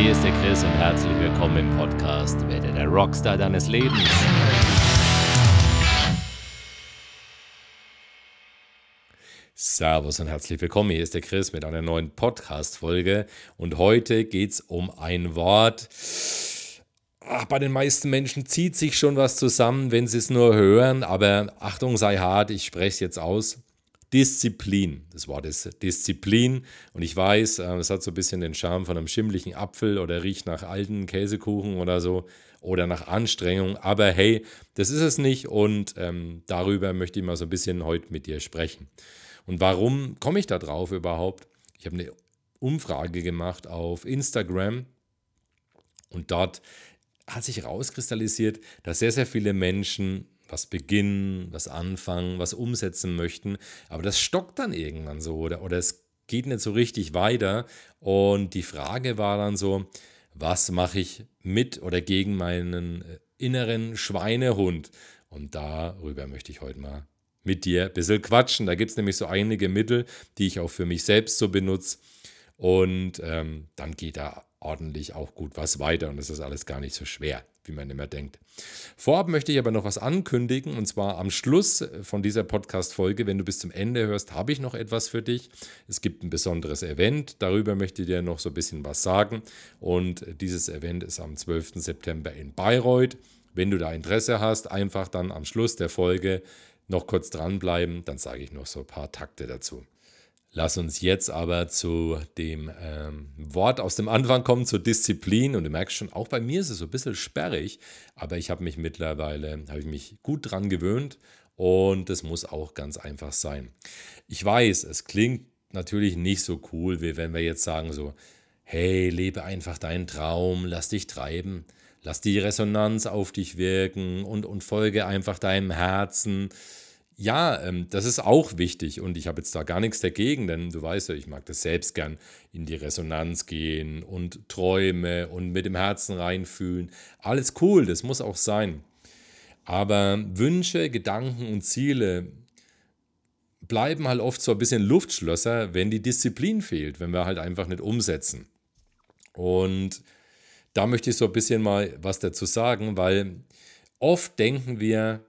Hier ist der Chris und herzlich willkommen im Podcast Werde der Rockstar deines Lebens. Servus und herzlich willkommen, hier ist der Chris mit einer neuen Podcast-Folge und heute geht es um ein Wort. Ach, bei den meisten Menschen zieht sich schon was zusammen, wenn sie es nur hören, aber Achtung sei hart, ich spreche es jetzt aus. Disziplin. Das Wort ist Disziplin. Und ich weiß, äh, es hat so ein bisschen den Charme von einem schimmlichen Apfel oder riecht nach alten Käsekuchen oder so oder nach Anstrengung. Aber hey, das ist es nicht und ähm, darüber möchte ich mal so ein bisschen heute mit dir sprechen. Und warum komme ich da drauf überhaupt? Ich habe eine Umfrage gemacht auf Instagram und dort hat sich herauskristallisiert, dass sehr, sehr viele Menschen was beginnen, was anfangen, was umsetzen möchten. Aber das stockt dann irgendwann so oder, oder es geht nicht so richtig weiter. Und die Frage war dann so, was mache ich mit oder gegen meinen äh, inneren Schweinehund? Und darüber möchte ich heute mal mit dir ein bisschen quatschen. Da gibt es nämlich so einige Mittel, die ich auch für mich selbst so benutze. Und ähm, dann geht da ordentlich auch gut was weiter und es ist alles gar nicht so schwer wie man immer denkt. Vorab möchte ich aber noch was ankündigen und zwar am Schluss von dieser Podcast-Folge, wenn du bis zum Ende hörst, habe ich noch etwas für dich. Es gibt ein besonderes Event, darüber möchte ich dir noch so ein bisschen was sagen und dieses Event ist am 12. September in Bayreuth. Wenn du da Interesse hast, einfach dann am Schluss der Folge noch kurz dranbleiben, dann sage ich noch so ein paar Takte dazu. Lass uns jetzt aber zu dem ähm, Wort aus dem Anfang kommen, zur Disziplin. Und du merkst schon, auch bei mir ist es so ein bisschen sperrig, aber ich habe mich mittlerweile, habe ich mich gut dran gewöhnt und es muss auch ganz einfach sein. Ich weiß, es klingt natürlich nicht so cool, wie wenn wir jetzt sagen so, hey, lebe einfach deinen Traum, lass dich treiben, lass die Resonanz auf dich wirken und, und folge einfach deinem Herzen ja, ähm, das ist auch wichtig und ich habe jetzt da gar nichts dagegen, denn du weißt ja, ich mag das selbst gern in die Resonanz gehen und Träume und mit dem Herzen reinfühlen. Alles cool, das muss auch sein. Aber Wünsche, Gedanken und Ziele bleiben halt oft so ein bisschen Luftschlösser, wenn die Disziplin fehlt, wenn wir halt einfach nicht umsetzen. Und da möchte ich so ein bisschen mal was dazu sagen, weil oft denken wir,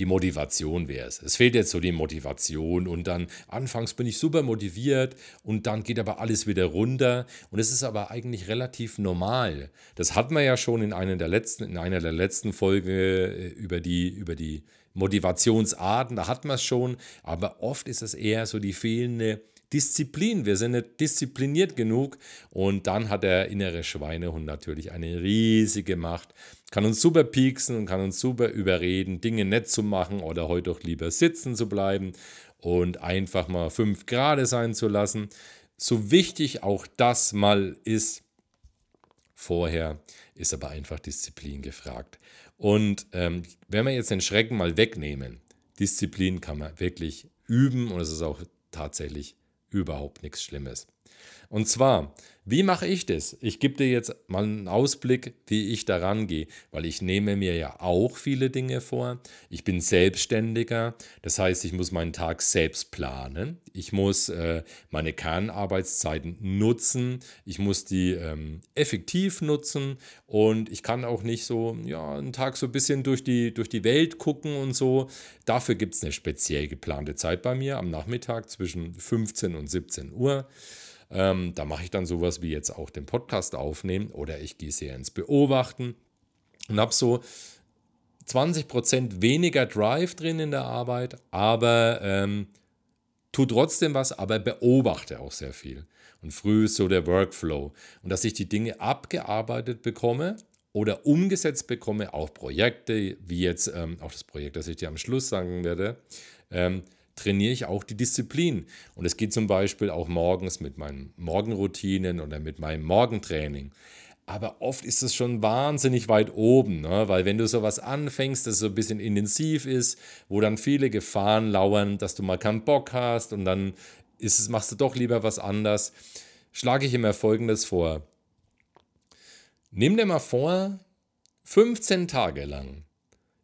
die Motivation wäre es. Es fehlt jetzt so die Motivation und dann anfangs bin ich super motiviert und dann geht aber alles wieder runter und es ist aber eigentlich relativ normal. Das hatten wir ja schon in einer der letzten, in einer der letzten Folge äh, über die, über die Motivationsarten, da hatten wir es schon, aber oft ist es eher so die fehlende Disziplin. Wir sind nicht diszipliniert genug und dann hat der innere Schweinehund natürlich eine riesige Macht. Kann uns super pieksen und kann uns super überreden, Dinge nett zu machen oder heute doch lieber sitzen zu bleiben und einfach mal fünf Grad sein zu lassen. So wichtig auch das mal ist, vorher ist aber einfach Disziplin gefragt. Und ähm, wenn wir jetzt den Schrecken mal wegnehmen, Disziplin kann man wirklich üben und es ist auch tatsächlich überhaupt nichts Schlimmes. Und zwar, wie mache ich das? Ich gebe dir jetzt mal einen Ausblick, wie ich daran gehe, weil ich nehme mir ja auch viele Dinge vor. Ich bin Selbstständiger, das heißt, ich muss meinen Tag selbst planen. Ich muss äh, meine Kernarbeitszeiten nutzen. Ich muss die ähm, effektiv nutzen und ich kann auch nicht so ja, einen Tag so ein bisschen durch die, durch die Welt gucken und so. Dafür gibt es eine speziell geplante Zeit bei mir am Nachmittag zwischen 15 und 17 Uhr. Ähm, da mache ich dann sowas wie jetzt auch den Podcast aufnehmen oder ich gehe sehr ins Beobachten und habe so 20% weniger Drive drin in der Arbeit, aber ähm, tu trotzdem was, aber beobachte auch sehr viel. Und früh ist so der Workflow. Und dass ich die Dinge abgearbeitet bekomme oder umgesetzt bekomme, auch Projekte, wie jetzt ähm, auch das Projekt, das ich dir am Schluss sagen werde, ähm, trainiere ich auch die Disziplin. Und es geht zum Beispiel auch morgens mit meinen Morgenroutinen oder mit meinem Morgentraining. Aber oft ist es schon wahnsinnig weit oben, ne? weil wenn du sowas anfängst, das so ein bisschen intensiv ist, wo dann viele Gefahren lauern, dass du mal keinen Bock hast und dann ist es, machst du doch lieber was anders, schlage ich immer Folgendes vor. Nimm dir mal vor, 15 Tage lang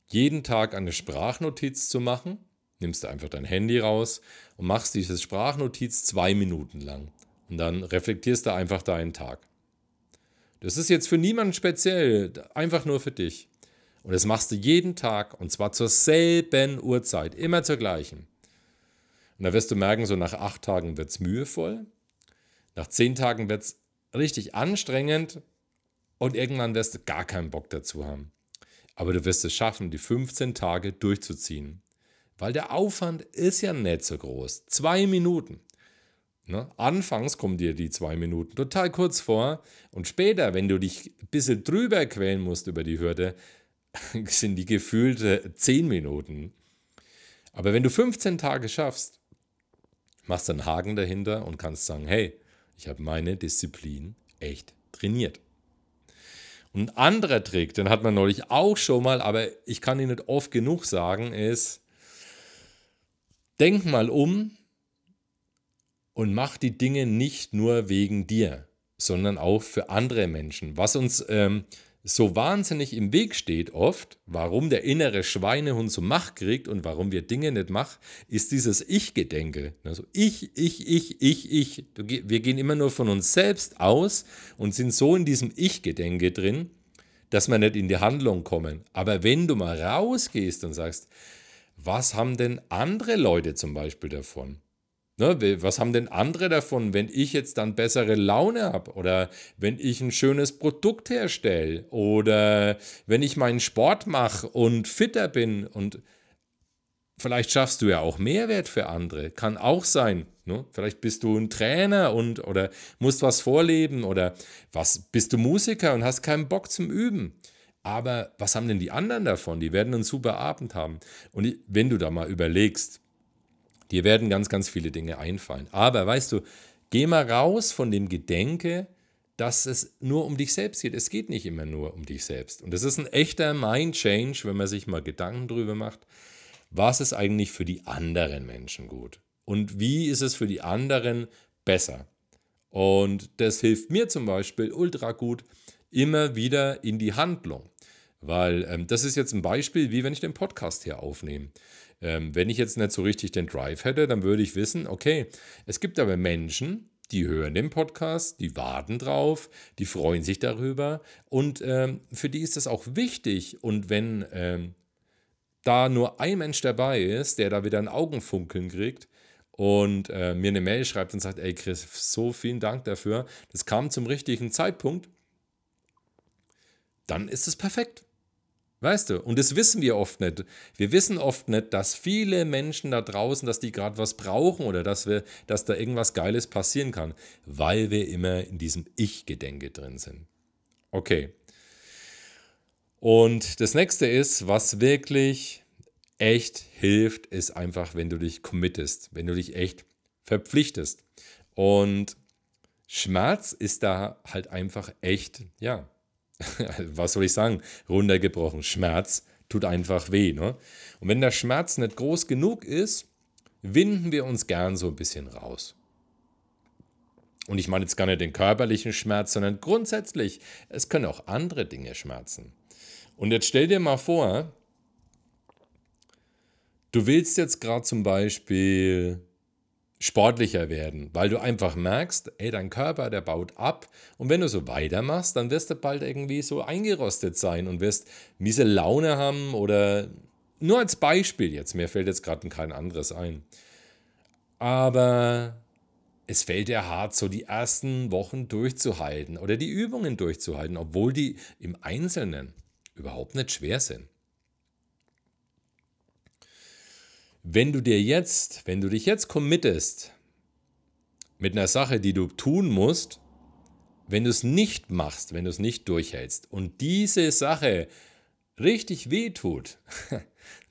jeden Tag eine Sprachnotiz zu machen nimmst du einfach dein Handy raus und machst diese Sprachnotiz zwei Minuten lang. Und dann reflektierst du einfach deinen Tag. Das ist jetzt für niemanden speziell, einfach nur für dich. Und das machst du jeden Tag und zwar zur selben Uhrzeit, immer zur gleichen. Und da wirst du merken, so nach acht Tagen wird es mühevoll, nach zehn Tagen wird es richtig anstrengend und irgendwann wirst du gar keinen Bock dazu haben. Aber du wirst es schaffen, die 15 Tage durchzuziehen. Weil der Aufwand ist ja nicht so groß. Zwei Minuten. Ne? Anfangs kommen dir die zwei Minuten total kurz vor und später, wenn du dich ein bisschen drüber quälen musst über die Hürde, sind die gefühlte 10 Minuten. Aber wenn du 15 Tage schaffst, machst du einen Haken dahinter und kannst sagen, hey, ich habe meine Disziplin echt trainiert. Und ein anderer Trick, den hat man neulich auch schon mal, aber ich kann ihn nicht oft genug sagen, ist, denk mal um und mach die Dinge nicht nur wegen dir, sondern auch für andere Menschen. Was uns ähm, so wahnsinnig im Weg steht oft, warum der innere Schweinehund so Macht kriegt und warum wir Dinge nicht machen, ist dieses Ich-Gedenke. Also ich, ich, ich, ich, ich. Wir gehen immer nur von uns selbst aus und sind so in diesem Ich-Gedenke drin, dass wir nicht in die Handlung kommen. Aber wenn du mal rausgehst und sagst, was haben denn andere Leute zum Beispiel davon? Ne, was haben denn andere davon, wenn ich jetzt dann bessere Laune habe oder wenn ich ein schönes Produkt herstelle oder wenn ich meinen Sport mache und fitter bin und vielleicht schaffst du ja auch Mehrwert für andere, kann auch sein. Ne? Vielleicht bist du ein Trainer und oder musst was vorleben oder was bist du Musiker und hast keinen Bock zum Üben. Aber was haben denn die anderen davon? Die werden einen super Abend haben. Und wenn du da mal überlegst, Dir werden ganz, ganz viele Dinge einfallen. Aber weißt du, geh mal raus von dem Gedenke, dass es nur um dich selbst geht. Es geht nicht immer nur um dich selbst. Und das ist ein echter Mind-Change, wenn man sich mal Gedanken drüber macht. Was ist eigentlich für die anderen Menschen gut? Und wie ist es für die anderen besser? Und das hilft mir zum Beispiel ultra gut immer wieder in die Handlung. Weil ähm, das ist jetzt ein Beispiel, wie wenn ich den Podcast hier aufnehme. Ähm, wenn ich jetzt nicht so richtig den Drive hätte, dann würde ich wissen, okay, es gibt aber Menschen, die hören den Podcast, die warten drauf, die freuen sich darüber und ähm, für die ist das auch wichtig. Und wenn ähm, da nur ein Mensch dabei ist, der da wieder ein Augenfunkeln kriegt und äh, mir eine Mail schreibt und sagt, ey Chris, so vielen Dank dafür, das kam zum richtigen Zeitpunkt, dann ist es perfekt. Weißt du? Und das wissen wir oft nicht. Wir wissen oft nicht, dass viele Menschen da draußen, dass die gerade was brauchen oder dass, wir, dass da irgendwas Geiles passieren kann, weil wir immer in diesem Ich-Gedenke drin sind. Okay. Und das nächste ist, was wirklich echt hilft, ist einfach, wenn du dich committest, wenn du dich echt verpflichtest. Und Schmerz ist da halt einfach echt, ja, was soll ich sagen, runtergebrochen, Schmerz tut einfach weh. Ne? Und wenn der Schmerz nicht groß genug ist, winden wir uns gern so ein bisschen raus. Und ich meine jetzt gar nicht den körperlichen Schmerz, sondern grundsätzlich, es können auch andere Dinge schmerzen. Und jetzt stell dir mal vor, du willst jetzt gerade zum Beispiel sportlicher werden, weil du einfach merkst, ey, dein Körper, der baut ab und wenn du so weitermachst, dann wirst du bald irgendwie so eingerostet sein und wirst miese Laune haben oder nur als Beispiel jetzt, mir fällt jetzt gerade kein anderes ein. Aber es fällt dir hart, so die ersten Wochen durchzuhalten oder die Übungen durchzuhalten, obwohl die im Einzelnen überhaupt nicht schwer sind. Wenn du dir jetzt, wenn du dich jetzt committest mit einer Sache, die du tun musst, wenn du es nicht machst, wenn du es nicht durchhältst und diese Sache richtig wehtut,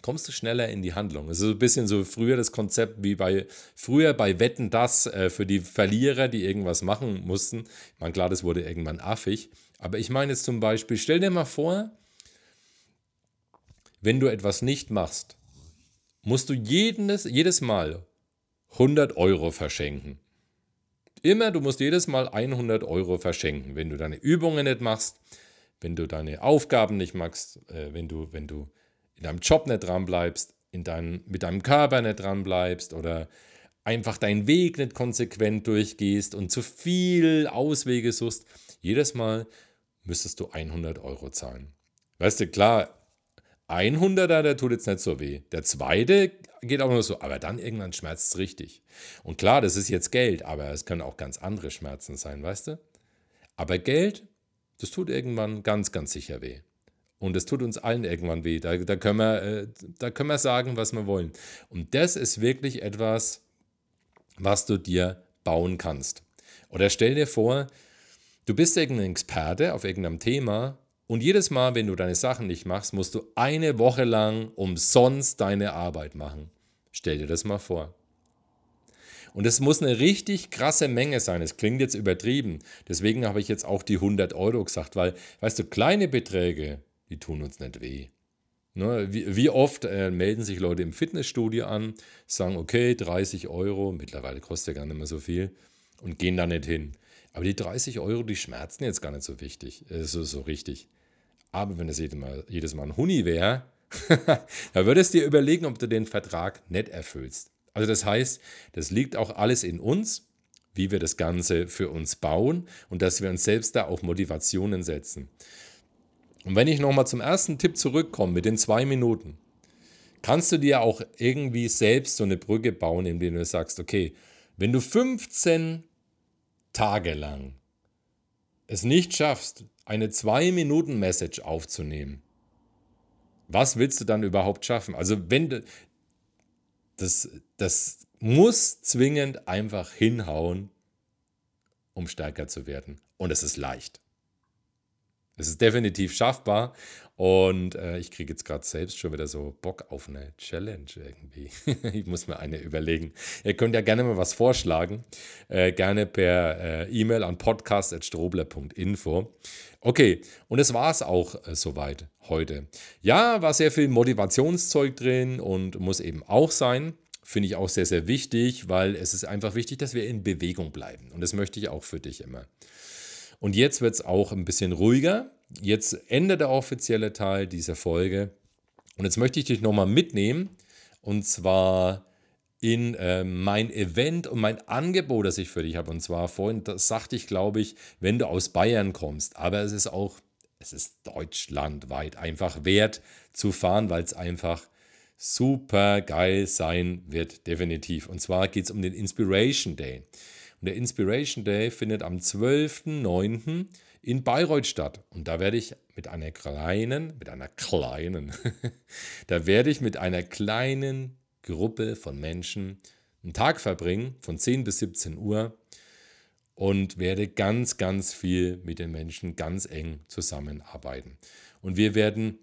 kommst du schneller in die Handlung. Es ist ein bisschen so früher das Konzept wie bei früher bei Wetten das äh, für die Verlierer, die irgendwas machen mussten. Ich meine, klar, das wurde irgendwann affig. Aber ich meine jetzt zum Beispiel, stell dir mal vor, wenn du etwas nicht machst, musst du jedes, jedes Mal 100 Euro verschenken. Immer, du musst jedes Mal 100 Euro verschenken, wenn du deine Übungen nicht machst, wenn du deine Aufgaben nicht machst, äh, wenn, du, wenn du in deinem Job nicht dran bleibst, in dein, mit deinem Körper nicht dran bleibst oder einfach deinen Weg nicht konsequent durchgehst und zu viel Auswege suchst, jedes Mal müsstest du 100 Euro zahlen. Weißt du, klar, 100er, der tut jetzt nicht so weh. Der zweite geht auch nur so, aber dann irgendwann schmerzt es richtig. Und klar, das ist jetzt Geld, aber es können auch ganz andere Schmerzen sein, weißt du? Aber Geld, das tut irgendwann ganz, ganz sicher weh. Und es tut uns allen irgendwann weh. Da, da, können wir, äh, da können wir sagen, was wir wollen. Und das ist wirklich etwas, was du dir bauen kannst. Oder stell dir vor, du bist irgendein Experte auf irgendeinem Thema und jedes Mal, wenn du deine Sachen nicht machst, musst du eine Woche lang umsonst deine Arbeit machen. Stell dir das mal vor. Und es muss eine richtig krasse Menge sein. Es klingt jetzt übertrieben. Deswegen habe ich jetzt auch die 100 Euro gesagt, weil, weißt du, kleine Beträge, die tun uns nicht weh. Ne, wie, oft äh, melden sich Leute im Fitnessstudio an, sagen, okay, 30 Euro, mittlerweile kostet ja gar nicht mehr so viel, und gehen da nicht hin. Aber die 30 Euro, die schmerzen jetzt gar nicht so wichtig, äh, so, so richtig. Aber wenn es jedes Mal, jedes Mal ein Huni wäre, da würdest du dir überlegen, ob du den Vertrag nicht erfüllst. Also das heißt, das liegt auch alles in uns, wie wir das Ganze für uns bauen und dass wir uns selbst da auch Motivationen setzen. Und wenn ich nochmal zum ersten Tipp zurückkomme mit den zwei Minuten, kannst du dir auch irgendwie selbst so eine Brücke bauen, indem du sagst, okay, wenn du 15 Tage lang es nicht schaffst, eine 2-Minuten-Message aufzunehmen, was willst du dann überhaupt schaffen? Also wenn du, das, das muss zwingend einfach hinhauen, um stärker zu werden. Und es ist leicht. Es ist definitiv schaffbar und äh, ich kriege jetzt gerade selbst schon wieder so Bock auf eine Challenge irgendwie. ich muss mir eine überlegen. Ihr könnt ja gerne mal was vorschlagen. Äh, gerne per äh, E-Mail an podcast.strobler.info. Okay, und es war es auch äh, soweit heute. Ja, war sehr viel Motivationszeug drin und muss eben auch sein. Finde ich auch sehr, sehr wichtig, weil es ist einfach wichtig, dass wir in Bewegung bleiben. Und das möchte ich auch für dich immer. Und jetzt wird es auch ein bisschen ruhiger. Jetzt endet der offizielle Teil dieser Folge. Und jetzt möchte ich dich nochmal mitnehmen. Und zwar in äh, mein Event und mein Angebot, das ich für dich habe. Und zwar vorhin, das sagte ich, glaube ich, wenn du aus Bayern kommst. Aber es ist auch, es ist deutschlandweit einfach wert zu fahren, weil es einfach super geil sein wird, definitiv. Und zwar geht es um den Inspiration Day. Und der Inspiration Day findet am 12.09. in Bayreuth statt. Und da werde ich mit einer kleinen, mit einer kleinen, da werde ich mit einer kleinen Gruppe von Menschen einen Tag verbringen, von 10 bis 17 Uhr und werde ganz, ganz viel mit den Menschen ganz eng zusammenarbeiten. Und wir werden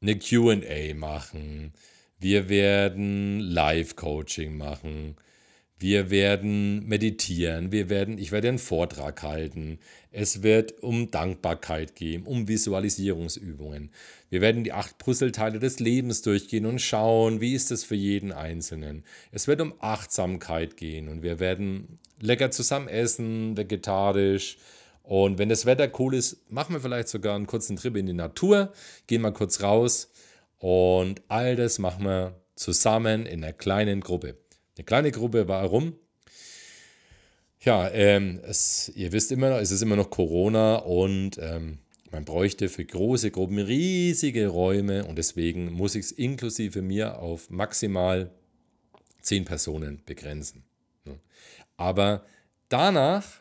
eine QA machen, wir werden Live-Coaching machen, wir werden meditieren, wir werden, ich werde einen Vortrag halten. Es wird um Dankbarkeit gehen, um Visualisierungsübungen. Wir werden die acht Puzzleteile des Lebens durchgehen und schauen, wie ist es für jeden Einzelnen. Es wird um Achtsamkeit gehen und wir werden lecker zusammen essen, vegetarisch. Und wenn das Wetter cool ist, machen wir vielleicht sogar einen kurzen Trip in die Natur, gehen mal kurz raus und all das machen wir zusammen in einer kleinen Gruppe. Eine kleine Gruppe, warum? Ja, ähm, es, ihr wisst immer noch, es ist immer noch Corona und ähm, man bräuchte für große Gruppen riesige Räume und deswegen muss ich es inklusive mir auf maximal zehn Personen begrenzen. Aber danach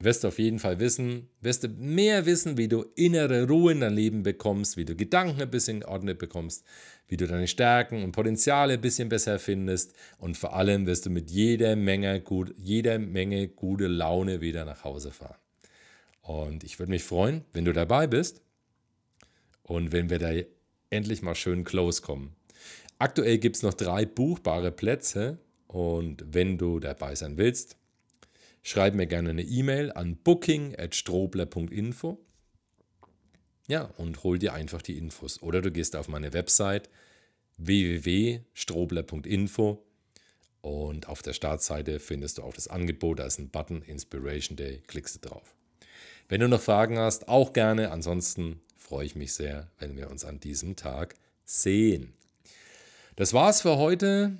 wirst du auf jeden Fall wissen, wirst du mehr wissen, wie du innere Ruhe in dein Leben bekommst, wie du Gedanken ein bisschen geordnet bekommst, wie du deine Stärken und Potenziale ein bisschen besser findest und vor allem wirst du mit jeder Menge, gut, jeder Menge gute Laune wieder nach Hause fahren. Und ich würde mich freuen, wenn du dabei bist und wenn wir da endlich mal schön close kommen. Aktuell gibt es noch drei buchbare Plätze und wenn du dabei sein willst, Schreib mir gerne eine E-Mail an booking.strobler.info. Ja, und hol dir einfach die Infos. Oder du gehst auf meine Website www.strobler.info und auf der Startseite findest du auch das Angebot. Da ist ein Button Inspiration Day. Klickst du drauf. Wenn du noch Fragen hast, auch gerne. Ansonsten freue ich mich sehr, wenn wir uns an diesem Tag sehen. Das war's für heute.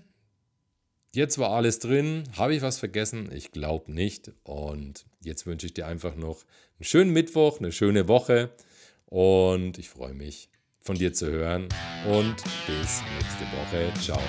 Jetzt war alles drin. Habe ich was vergessen? Ich glaube nicht. Und jetzt wünsche ich dir einfach noch einen schönen Mittwoch, eine schöne Woche. Und ich freue mich, von dir zu hören. Und bis nächste Woche. Ciao.